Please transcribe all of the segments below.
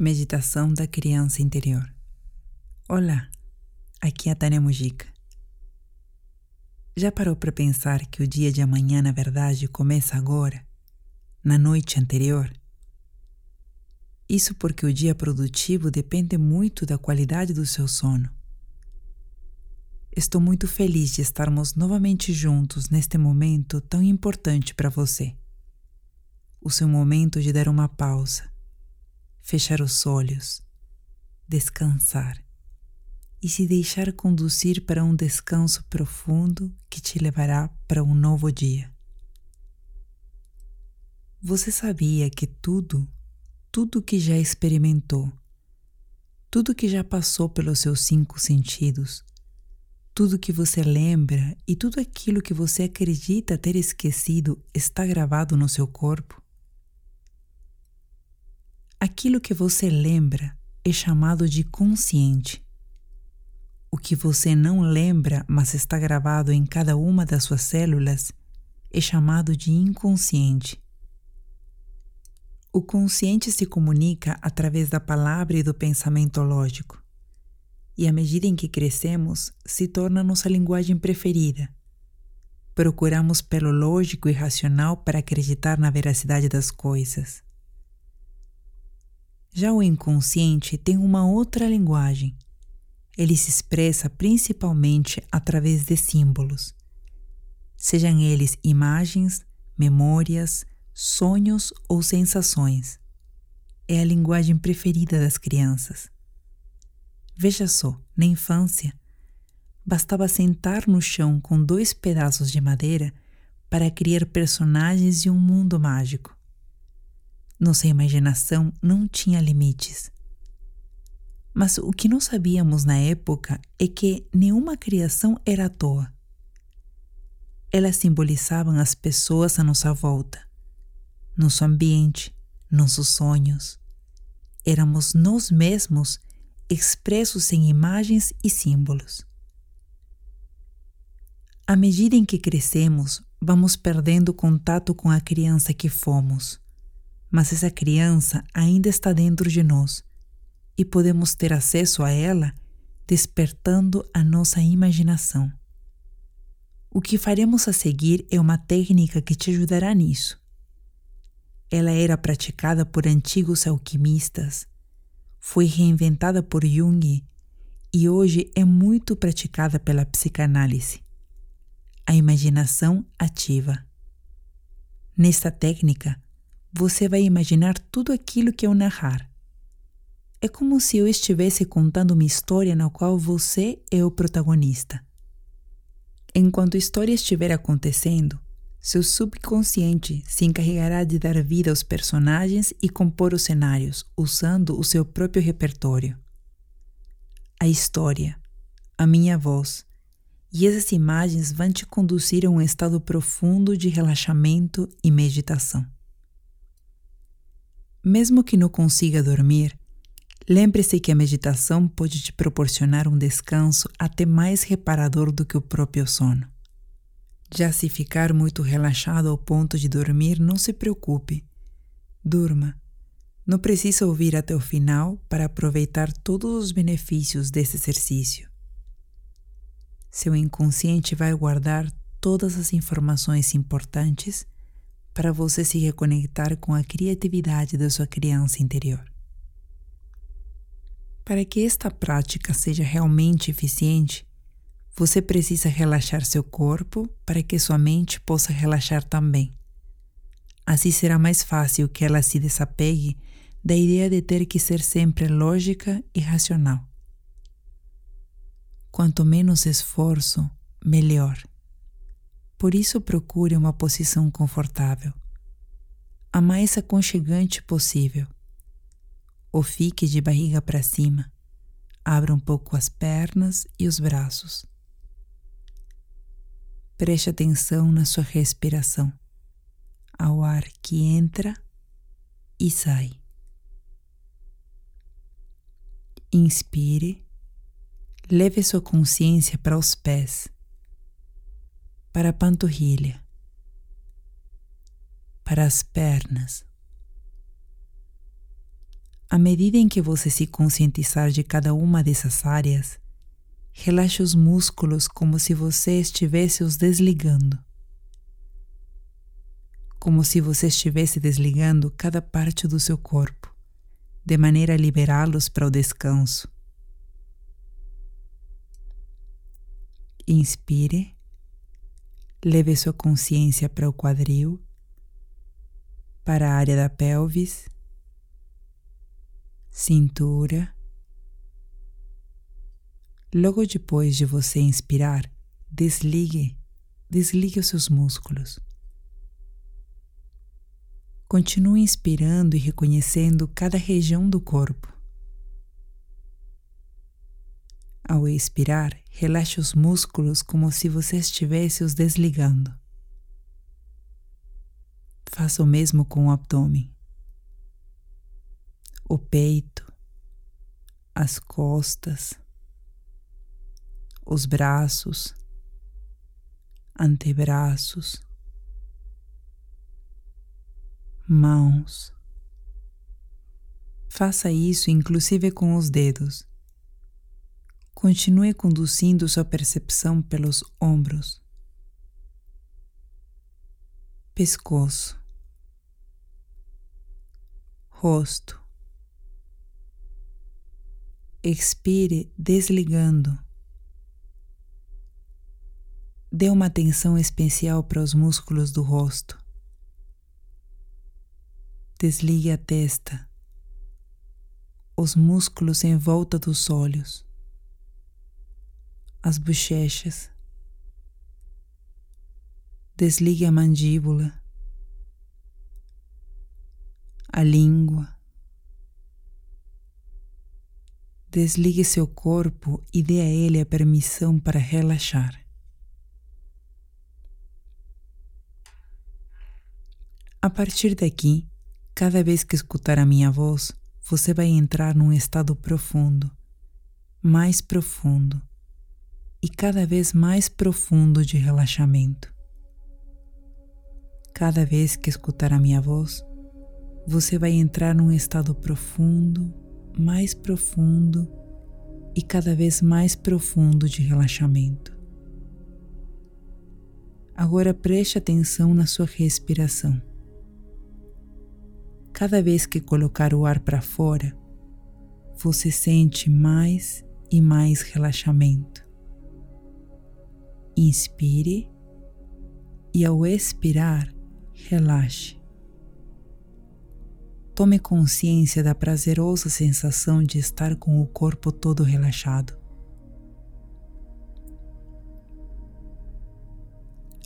Meditação da Criança Interior. Olá, aqui é a Tânia Mujica. Já parou para pensar que o dia de amanhã, na verdade, começa agora, na noite anterior? Isso porque o dia produtivo depende muito da qualidade do seu sono. Estou muito feliz de estarmos novamente juntos neste momento tão importante para você. O seu momento de dar uma pausa, fechar os olhos, descansar e se deixar conduzir para um descanso profundo que te levará para um novo dia. Você sabia que tudo, tudo que já experimentou, tudo que já passou pelos seus cinco sentidos, tudo que você lembra e tudo aquilo que você acredita ter esquecido está gravado no seu corpo? Aquilo que você lembra é chamado de consciente. O que você não lembra, mas está gravado em cada uma das suas células, é chamado de inconsciente. O consciente se comunica através da palavra e do pensamento lógico e à medida em que crescemos, se torna nossa linguagem preferida. Procuramos pelo lógico e racional para acreditar na veracidade das coisas. Já o inconsciente tem uma outra linguagem. Ele se expressa principalmente através de símbolos, sejam eles imagens, memórias, sonhos ou sensações. É a linguagem preferida das crianças. Veja só, na infância, bastava sentar no chão com dois pedaços de madeira para criar personagens de um mundo mágico. Nossa imaginação não tinha limites. Mas o que não sabíamos na época é que nenhuma criação era à toa. Elas simbolizavam as pessoas à nossa volta, nosso ambiente, nossos sonhos. Éramos nós mesmos expressos em imagens e símbolos. À medida em que crescemos, vamos perdendo contato com a criança que fomos, mas essa criança ainda está dentro de nós e podemos ter acesso a ela despertando a nossa imaginação. O que faremos a seguir é uma técnica que te ajudará nisso. Ela era praticada por antigos alquimistas foi reinventada por Jung e hoje é muito praticada pela psicanálise. A imaginação ativa. Nesta técnica, você vai imaginar tudo aquilo que eu narrar. É como se eu estivesse contando uma história na qual você é o protagonista. Enquanto a história estiver acontecendo, seu subconsciente se encarregará de dar vida aos personagens e compor os cenários, usando o seu próprio repertório. A história, a minha voz e essas imagens vão te conduzir a um estado profundo de relaxamento e meditação. Mesmo que não consiga dormir, lembre-se que a meditação pode te proporcionar um descanso até mais reparador do que o próprio sono. Já se ficar muito relaxado ao ponto de dormir, não se preocupe. Durma. Não precisa ouvir até o final para aproveitar todos os benefícios desse exercício. Seu inconsciente vai guardar todas as informações importantes para você se reconectar com a criatividade da sua criança interior. Para que esta prática seja realmente eficiente, você precisa relaxar seu corpo para que sua mente possa relaxar também. Assim será mais fácil que ela se desapegue da ideia de ter que ser sempre lógica e racional. Quanto menos esforço, melhor. Por isso, procure uma posição confortável, a mais aconchegante possível. Ou fique de barriga para cima. Abra um pouco as pernas e os braços. Preste atenção na sua respiração, ao ar que entra e sai. Inspire, leve sua consciência para os pés, para a panturrilha, para as pernas. À medida em que você se conscientizar de cada uma dessas áreas, relaxe os músculos como se você estivesse os desligando. Como se você estivesse desligando cada parte do seu corpo, de maneira a liberá-los para o descanso. Inspire, leve sua consciência para o quadril, para a área da pelvis cintura. Logo depois de você inspirar, desligue, desligue os seus músculos. Continue inspirando e reconhecendo cada região do corpo. Ao expirar, relaxe os músculos como se você estivesse os desligando. Faça o mesmo com o abdômen o peito, as costas, os braços, antebraços, mãos. Faça isso inclusive com os dedos. Continue conduzindo sua percepção pelos ombros, pescoço, rosto, expire desligando. Dê uma atenção especial para os músculos do rosto. Desligue a testa, os músculos em volta dos olhos, as bochechas. Desligue a mandíbula, a língua Desligue seu corpo e dê a ele a permissão para relaxar. A partir daqui, cada vez que escutar a minha voz, você vai entrar num estado profundo, mais profundo e cada vez mais profundo de relaxamento. Cada vez que escutar a minha voz, você vai entrar num estado profundo, mais profundo e cada vez mais profundo de relaxamento. Agora preste atenção na sua respiração. Cada vez que colocar o ar para fora, você sente mais e mais relaxamento. Inspire e, ao expirar, relaxe. Tome consciência da prazerosa sensação de estar com o corpo todo relaxado.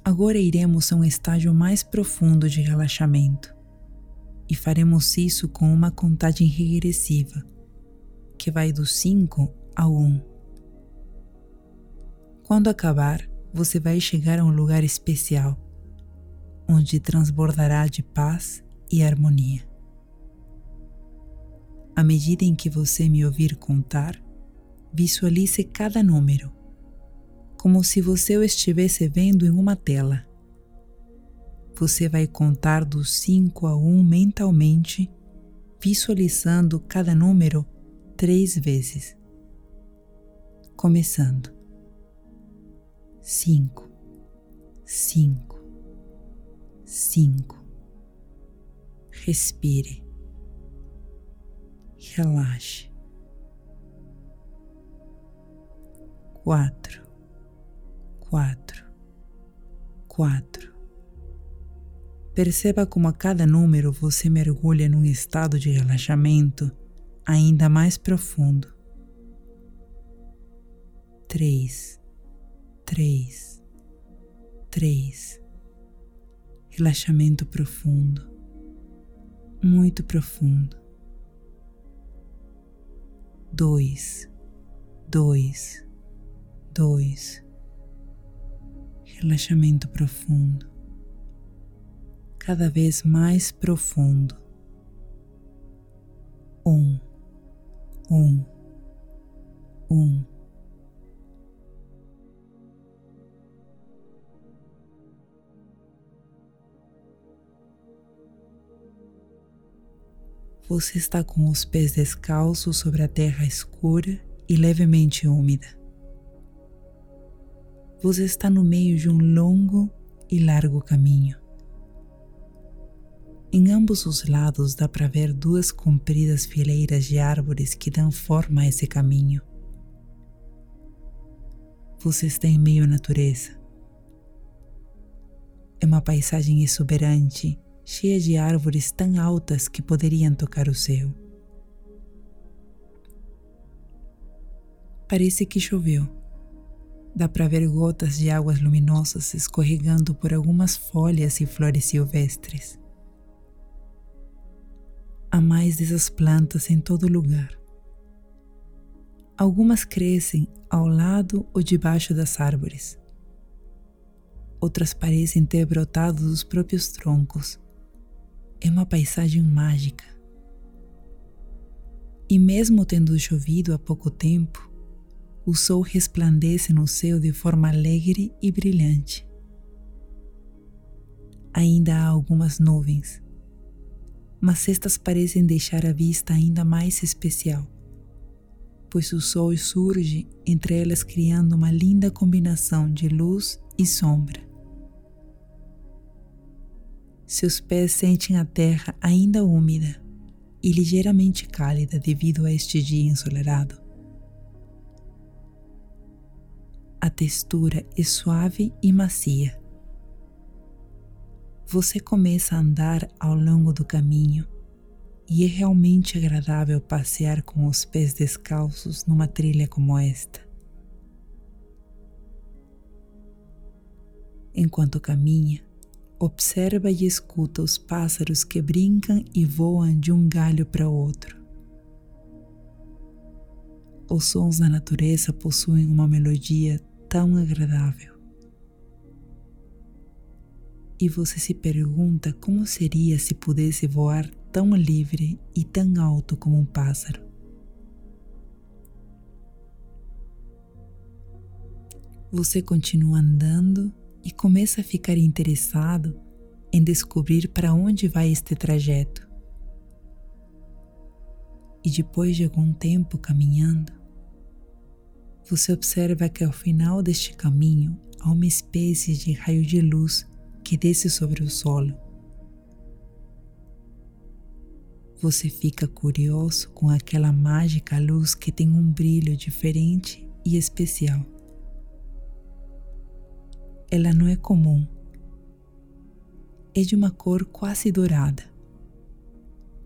Agora iremos a um estágio mais profundo de relaxamento e faremos isso com uma contagem regressiva que vai do 5 ao 1. Quando acabar, você vai chegar a um lugar especial onde transbordará de paz e harmonia. À medida em que você me ouvir contar, visualize cada número, como se você o estivesse vendo em uma tela. Você vai contar do 5 a 1 mentalmente, visualizando cada número três vezes. Começando. 5, 5, 5. Respire relaxe. Quatro, quatro, quatro. Perceba como a cada número você mergulha num estado de relaxamento ainda mais profundo. Três, três, três. Relaxamento profundo, muito profundo dois, dois, dois. Relaxamento profundo, cada vez mais profundo. Um, um, um. Você está com os pés descalços sobre a terra escura e levemente úmida. Você está no meio de um longo e largo caminho. Em ambos os lados dá para ver duas compridas fileiras de árvores que dão forma a esse caminho. Você está em meio à natureza. É uma paisagem exuberante, cheia de árvores tão altas que poderiam tocar o céu. Parece que choveu. Dá para ver gotas de águas luminosas escorregando por algumas folhas e flores silvestres. Há mais dessas plantas em todo lugar. Algumas crescem ao lado ou debaixo das árvores. Outras parecem ter brotado dos próprios troncos. É uma paisagem mágica. E mesmo tendo chovido há pouco tempo, o sol resplandece no céu de forma alegre e brilhante. Ainda há algumas nuvens, mas estas parecem deixar a vista ainda mais especial, pois o sol surge entre elas criando uma linda combinação de luz e sombra. Seus pés sentem a terra ainda úmida e ligeiramente cálida devido a este dia ensolarado. A textura é suave e macia você começa a andar ao longo do caminho e é realmente agradável passear com os pés descalços numa trilha como esta. Enquanto caminha, observa e escuta os pássaros que brincam e voam de um galho para outro. Os sons da natureza possuem uma melodia tão agradável e você se pergunta como seria se pudesse voar tão livre e tão alto como um pássaro. Você continua andando e começa a ficar interessado em descobrir para onde vai este trajeto. E depois de algum tempo caminhando, você observa que ao final deste caminho há uma espécie de raio de luz que desce sobre o solo. Você fica curioso com aquela mágica luz que tem um brilho diferente e especial. Ela não é comum. É de uma cor quase dourada.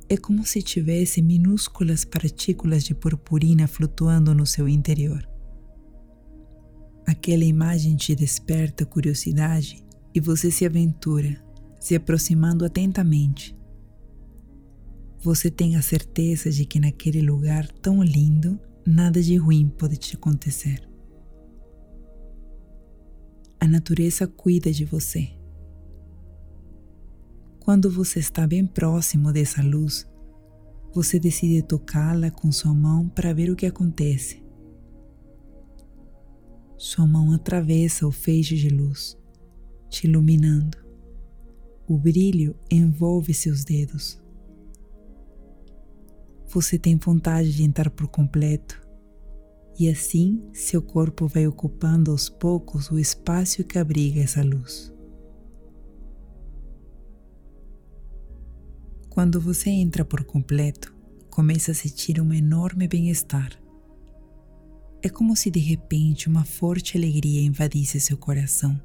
É como se tivesse minúsculas partículas de purpurina flutuando no seu interior. Aquela imagem te desperta curiosidade e você se aventura, se aproximando atentamente. Você tem a certeza de que naquele lugar tão lindo, nada de ruim pode te acontecer. A natureza cuida de você. Quando você está bem próximo dessa luz, você decide tocá-la com sua mão para ver o que acontece. Sua mão atravessa o feixe de luz te iluminando. O brilho envolve seus dedos. Você tem vontade de entrar por completo, e assim seu corpo vai ocupando aos poucos o espaço que abriga essa luz. Quando você entra por completo, começa a sentir um enorme bem-estar. É como se de repente uma forte alegria invadisse seu coração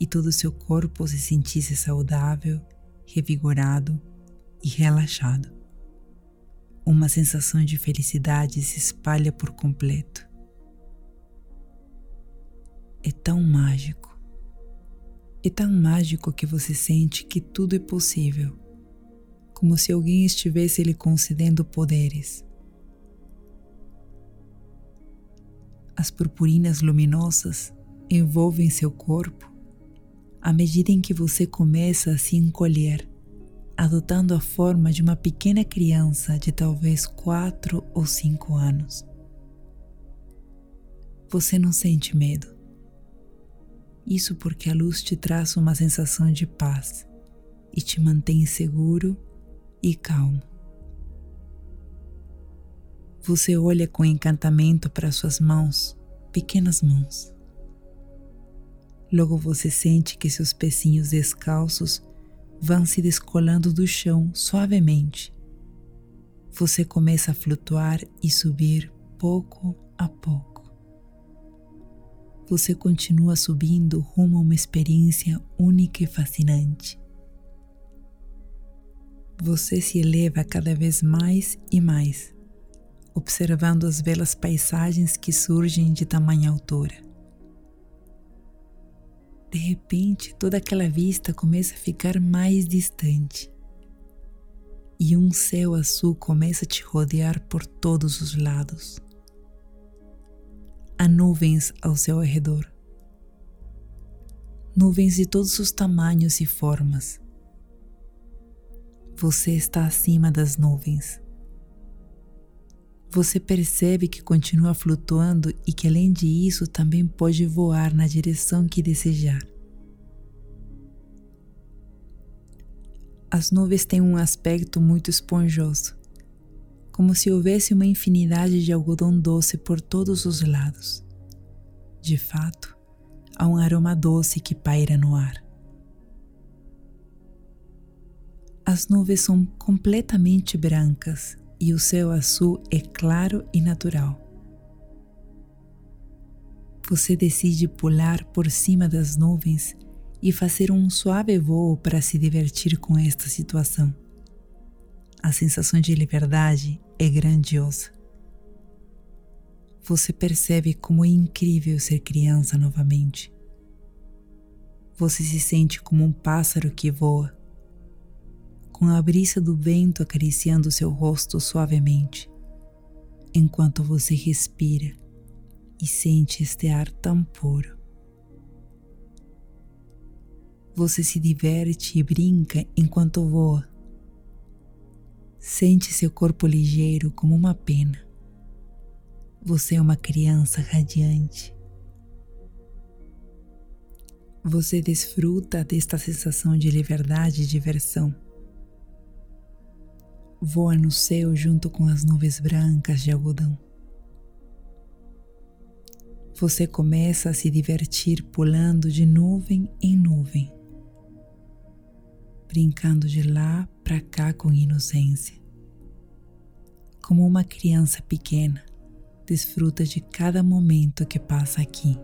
e todo seu corpo se sentisse saudável, revigorado e relaxado. Uma sensação de felicidade se espalha por completo. É tão mágico. É tão mágico que você sente que tudo é possível, como se alguém estivesse lhe concedendo poderes. As purpurinas luminosas envolvem seu corpo à medida em que você começa a se encolher, adotando a forma de uma pequena criança de talvez quatro ou cinco anos. Você não sente medo. Isso porque a luz te traz uma sensação de paz e te mantém seguro e calmo. Você olha com encantamento para suas mãos, pequenas mãos. Logo você sente que seus pecinhos descalços vão se descolando do chão suavemente. Você começa a flutuar e subir pouco a pouco. Você continua subindo rumo a uma experiência única e fascinante. Você se eleva cada vez mais e mais observando as belas paisagens que surgem de tamanha altura. De repente, toda aquela vista começa a ficar mais distante e um céu azul começa a te rodear por todos os lados. Há nuvens ao seu redor. Nuvens de todos os tamanhos e formas. Você está acima das nuvens você percebe que continua flutuando e que, além disso, também pode voar na direção que desejar. As nuvens têm um aspecto muito esponjoso, como se houvesse uma infinidade de algodão doce por todos os lados. De fato, há um aroma doce que paira no ar. As nuvens são completamente brancas e o céu azul é claro e natural. Você decide pular por cima das nuvens e fazer um suave voo para se divertir com esta situação. A sensação de liberdade é grandiosa. Você percebe como é incrível ser criança novamente. Você se sente como um pássaro que voa com a brisa do vento acariciando seu rosto suavemente, enquanto você respira e sente este ar tão puro. Você se diverte e brinca enquanto voa. Sente seu corpo ligeiro como uma pena. Você é uma criança radiante. Você desfruta desta sensação de liberdade e diversão voa no céu junto com as nuvens brancas de algodão. Você começa a se divertir pulando de nuvem em nuvem, brincando de lá para cá com inocência. Como uma criança pequena, desfruta de cada momento que passa aqui.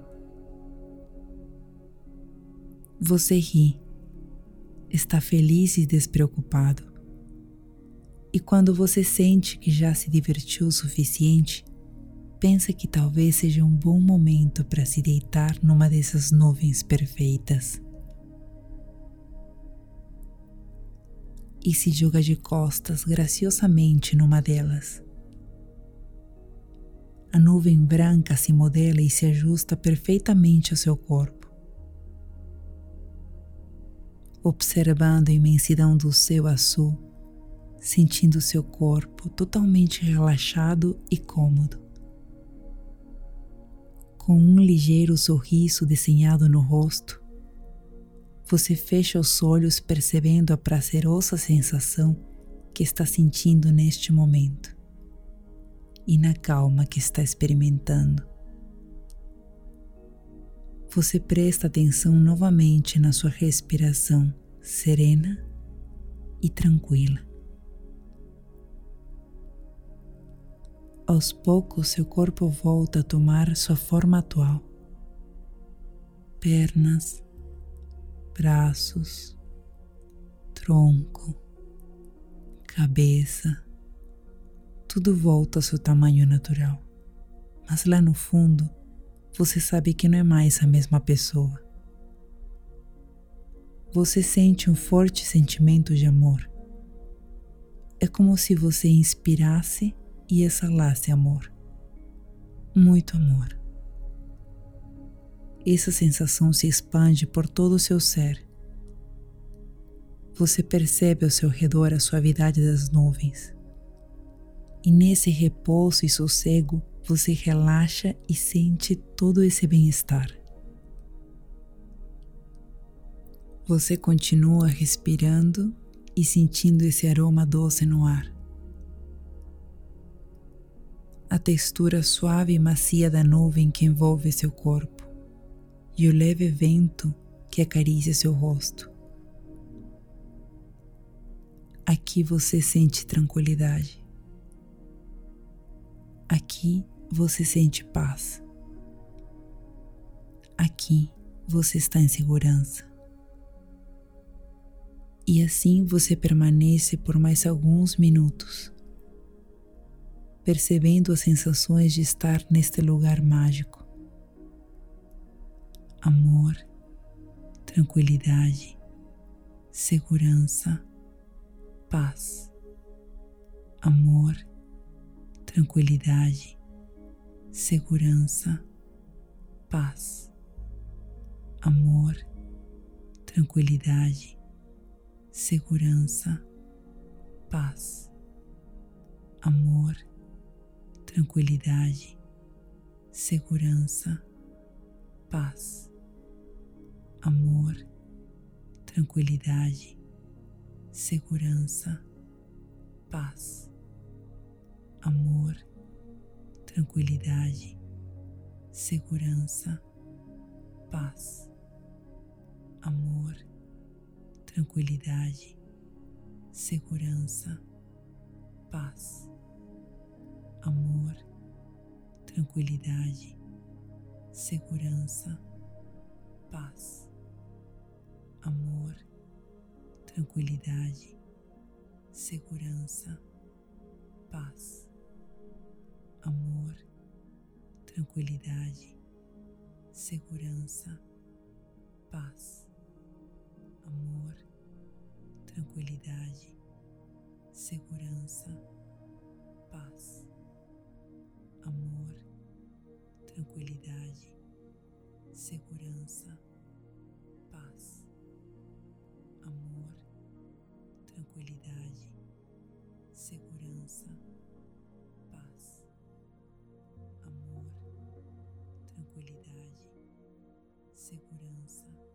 Você ri, está feliz e despreocupado e quando você sente que já se divertiu o suficiente, pensa que talvez seja um bom momento para se deitar numa dessas nuvens perfeitas. E se joga de costas graciosamente numa delas. A nuvem branca se modela e se ajusta perfeitamente ao seu corpo. Observando a imensidão do céu azul, sentindo seu corpo totalmente relaxado e cômodo. Com um ligeiro sorriso desenhado no rosto, você fecha os olhos percebendo a prazerosa sensação que está sentindo neste momento e na calma que está experimentando. Você presta atenção novamente na sua respiração serena e tranquila. Aos poucos, seu corpo volta a tomar sua forma atual. Pernas, braços, tronco, cabeça, tudo volta ao seu tamanho natural. Mas lá no fundo, você sabe que não é mais a mesma pessoa. Você sente um forte sentimento de amor. É como se você inspirasse e exalasse amor. Muito amor. Essa sensação se expande por todo o seu ser. Você percebe ao seu redor a suavidade das nuvens. E nesse repouso e sossego, você relaxa e sente todo esse bem-estar. Você continua respirando e sentindo esse aroma doce no ar. A textura suave e macia da nuvem que envolve seu corpo e o leve vento que acaricia seu rosto. Aqui você sente tranquilidade. Aqui você sente paz. Aqui você está em segurança. E assim você permanece por mais alguns minutos, percebendo as sensações de estar neste lugar mágico. Amor, tranquilidade, segurança, paz. Amor, tranquilidade, segurança, paz, amor, tranquilidade, segurança, paz, amor, tranquilidade, segurança, paz, amor, tranquilidade, segurança, paz, amor, tranquilidade, segurança, paz, amor, tranquilidade, segurança, paz, amor, tranquilidade, segurança, paz, amor, tranquilidade, segurança, paz. Amor, tranquilidade, segurança, paz, amor, tranquilidade, segurança, paz, amor, tranquilidade, segurança, paz, amor, tranquilidade, segurança, segurança, paz,